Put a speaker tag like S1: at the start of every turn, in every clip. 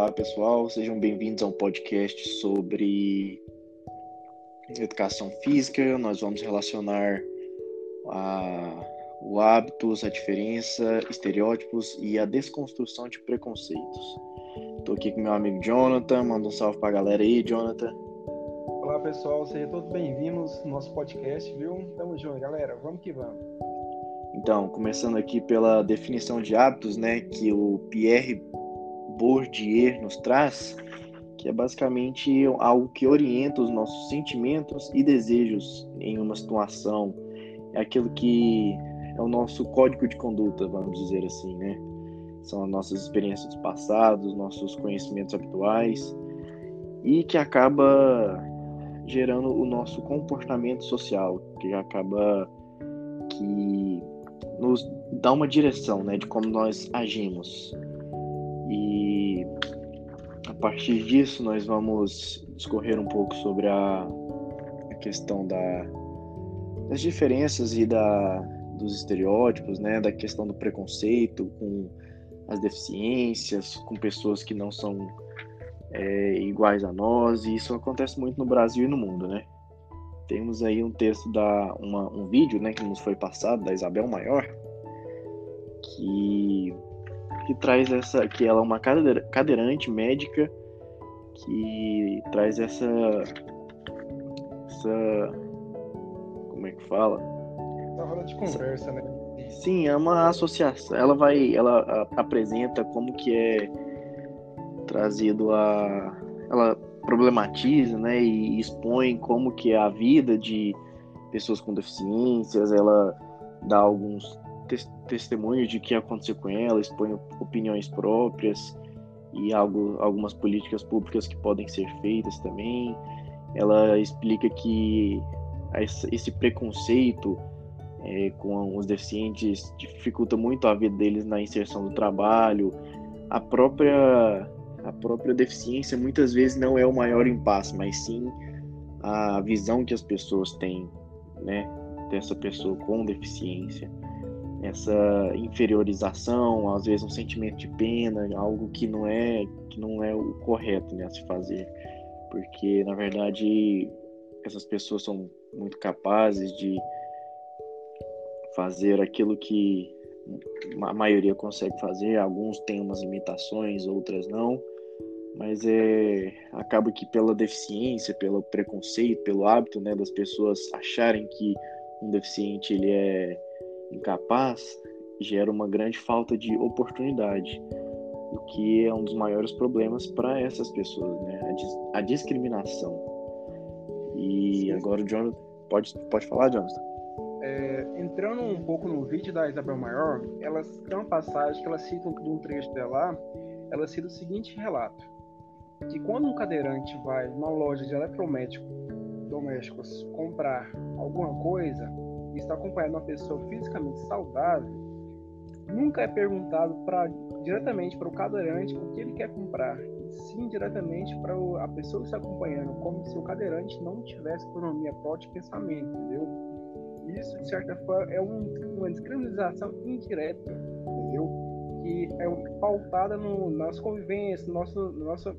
S1: Olá, pessoal, sejam bem-vindos a um podcast sobre educação física. Nós vamos relacionar a, o hábitos, a diferença, estereótipos e a desconstrução de preconceitos. Estou aqui com meu amigo Jonathan, manda um salve para a galera aí, Jonathan.
S2: Olá, pessoal, sejam todos bem-vindos no nosso podcast, viu? Tamo junto, galera, vamos que vamos.
S1: Então, começando aqui pela definição de hábitos, né, que o Pierre Bourdieu nos traz, que é basicamente algo que orienta os nossos sentimentos e desejos em uma situação. É aquilo que é o nosso código de conduta, vamos dizer assim, né? São as nossas experiências passadas, nossos conhecimentos habituais e que acaba gerando o nosso comportamento social, que acaba que nos dá uma direção, né, de como nós agimos. A partir disso nós vamos discorrer um pouco sobre a, a questão da, das diferenças e da, dos estereótipos, né, da questão do preconceito com as deficiências, com pessoas que não são é, iguais a nós, e isso acontece muito no Brasil e no mundo, né? Temos aí um texto da uma, um vídeo, né, que nos foi passado da Isabel Maior, que que traz essa, que ela é uma cadeirante médica que traz essa, essa, como é que fala?
S2: Uma roda de conversa, essa, né?
S1: Sim, é uma associação. Ela vai, ela apresenta como que é trazido a, ela problematiza, né, e expõe como que é a vida de pessoas com deficiências. Ela dá alguns testemunho de que aconteceu com ela, expõe opiniões próprias e algo, algumas políticas públicas que podem ser feitas também. Ela explica que esse preconceito é, com os deficientes dificulta muito a vida deles na inserção do trabalho. A própria, a própria deficiência muitas vezes não é o maior impasse, mas sim a visão que as pessoas têm, né, dessa pessoa com deficiência essa inferiorização, às vezes um sentimento de pena, algo que não é que não é o correto né, a se fazer, porque na verdade essas pessoas são muito capazes de fazer aquilo que a maioria consegue fazer, alguns têm umas limitações, outras não, mas é acaba que pela deficiência, pelo preconceito, pelo hábito, né, das pessoas acharem que um deficiente ele é incapaz gera uma grande falta de oportunidade, o que é um dos maiores problemas para essas pessoas, né? A, dis a discriminação. E Sim. agora o Jonathan, pode, pode falar, Jonathan?
S2: É, entrando um pouco no vídeo da Isabel Maior, ela tem uma passagem que ela cita de um trecho dela, ela cita o seguinte relato, que quando um cadeirante vai numa loja de eletrodomésticos domésticos comprar alguma coisa, está acompanhado de uma pessoa fisicamente saudável, nunca é perguntado pra, diretamente para o cadeirante o que ele quer comprar, e sim diretamente para a pessoa que está acompanhando, como se o cadeirante não tivesse autonomia própria de pensamento, entendeu? Isso, de certa forma, é um, uma discriminação indireta, entendeu? Que é pautada no nossa convivência, no nosso, nossa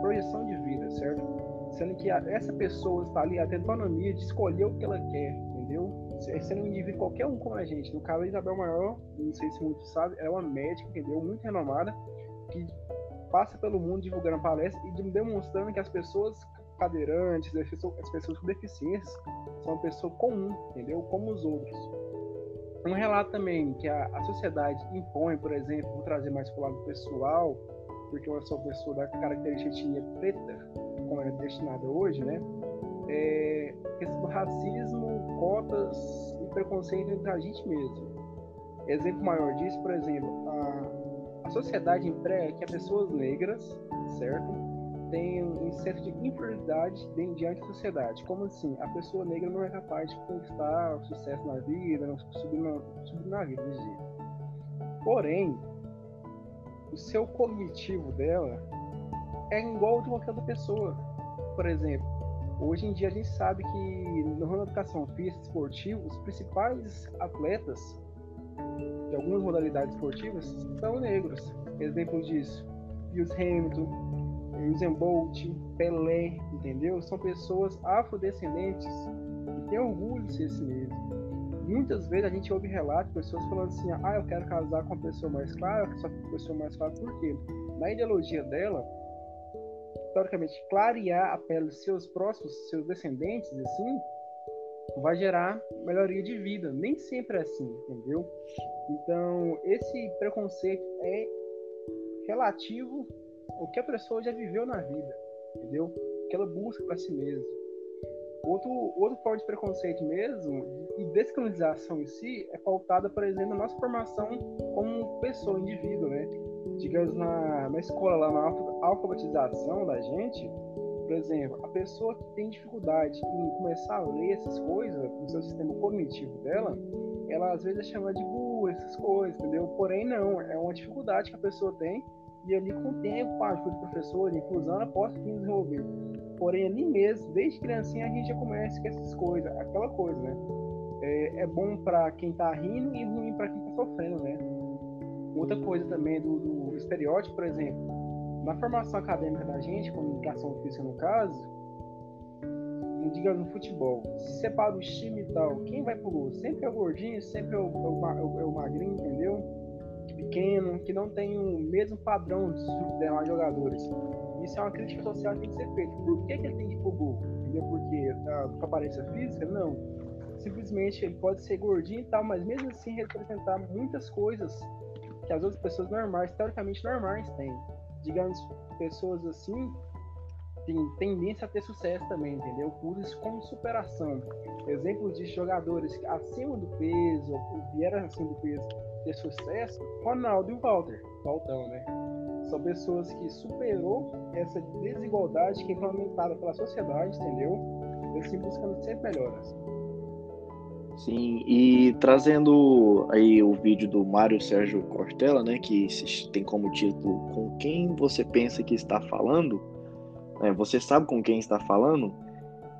S2: projeção de vida, certo? Sendo que a, essa pessoa está ali, a autonomia de escolher o que ela quer, entendeu? Sendo um indivíduo qualquer um como a gente. No caso, a Isabel Maior, não sei se muitos sabem, é uma médica, entendeu? Muito renomada, que passa pelo mundo divulgando palestras e demonstrando que as pessoas cadeirantes, as pessoas, as pessoas com deficiências, são uma pessoa comum, entendeu? Como os outros. Um relato também que a, a sociedade impõe, por exemplo, vou trazer mais para o lado pessoal, porque eu sou pessoa da característica etnia preta, como é destinada hoje, né? É, do racismo, cotas e preconceito entre a gente mesmo. Exemplo maior disso, por exemplo, a, a sociedade emprega que as pessoas negras, certo? Tem um senso de inferioridade diante da sociedade. Como assim? A pessoa negra não é capaz de conquistar sucesso na vida, não subir na, subir na vida. Porém, o seu cognitivo dela é igual de qualquer outra pessoa. Por exemplo, Hoje em dia a gente sabe que no ramo da educação física esportiva, os principais atletas de algumas modalidades esportivas são negros. Exemplo disso, Lewis Hamilton, Usain Bolt, Pelé, entendeu? São pessoas afrodescendentes que têm orgulho de ser si mesmo. Muitas vezes a gente ouve relatos de pessoas falando assim: ah, eu quero casar com uma pessoa mais clara, só com uma pessoa mais clara, por quê? Na ideologia dela, historicamente, clarear a pele dos seus próximos, seus descendentes, assim, vai gerar melhoria de vida. Nem sempre é assim, entendeu? Então, esse preconceito é relativo ao que a pessoa já viveu na vida, entendeu? O que ela busca para si mesma. Outro, outro forma de preconceito mesmo e descolonização em si é pautada, por exemplo, na nossa formação como pessoa, indivíduo, né? Digamos, na, na escola, lá na alfabetização da gente, por exemplo, a pessoa que tem dificuldade em começar a ler essas coisas no seu sistema cognitivo dela, ela às vezes é chamada de burro, essas coisas, entendeu? Porém, não, é uma dificuldade que a pessoa tem e ali com o tempo, com a ajuda do professor, inclusão, ela pode desenvolver. Porém, ali mesmo, desde criancinha, a gente já começa com essas coisas, aquela coisa, né? É, é bom para quem tá rindo e ruim para quem tá sofrendo, né? Outra coisa também do, do estereótipo, por exemplo, na formação acadêmica da gente, comunicação física no caso, digamos no futebol, se separa os times e tal, quem vai pro gol? Sempre é o gordinho, sempre é o, é o, é o magrinho, entendeu? Pequeno, que não tem o mesmo padrão dos demais jogadores. Isso é uma crítica social que tem que ser feita. Por que, que ele tem que ir pro gol? Entendeu? Porque da, da aparência física? Não. Simplesmente ele pode ser gordinho e tal, mas mesmo assim representar muitas coisas que as outras pessoas normais, teoricamente normais, têm digamos, pessoas assim têm tendência a ter sucesso também, entendeu? Por isso, como superação. Exemplos de jogadores acima do peso, ou vieram acima do peso, ter sucesso, Ronaldo e Walter, Waltão, né? São pessoas que superou essa desigualdade que é implementada pela sociedade, entendeu? E assim buscando sempre melhoras.
S1: Sim, e trazendo aí o vídeo do Mário Sérgio Cortella, né, que tem como título Com quem você pensa que está falando? É, você sabe com quem está falando?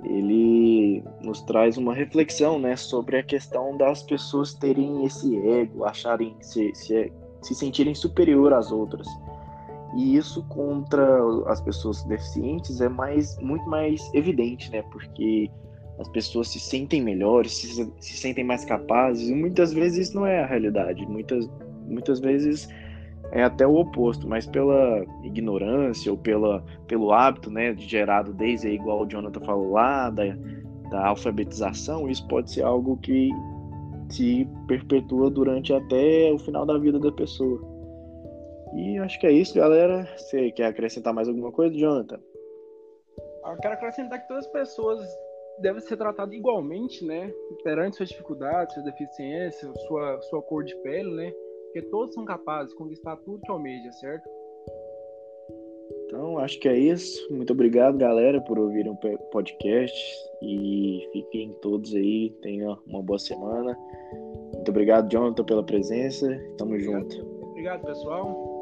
S1: Ele nos traz uma reflexão, né, sobre a questão das pessoas terem esse ego, acharem se, se, se sentirem superior às outras. E isso contra as pessoas deficientes é mais muito mais evidente, né, porque as pessoas se sentem melhores, se, se sentem mais capazes, e muitas vezes isso não é a realidade, muitas, muitas vezes é até o oposto, mas pela ignorância ou pela, pelo hábito né, gerado desde, igual o Jonathan falou lá, da, da alfabetização, isso pode ser algo que se perpetua durante até o final da vida da pessoa. E acho que é isso, galera. Você quer acrescentar mais alguma coisa, Jonathan?
S2: Eu quero acrescentar que todas as pessoas deve ser tratado igualmente, né? Perante suas dificuldades, suas deficiências, sua, sua cor de pele, né? Porque todos são capazes de conquistar tudo que almeja, certo?
S1: Então, acho que é isso. Muito obrigado, galera, por ouvirem o podcast. E fiquem todos aí. Tenham uma boa semana. Muito obrigado, Jonathan, pela presença. Tamo
S2: obrigado.
S1: junto.
S2: Obrigado, pessoal.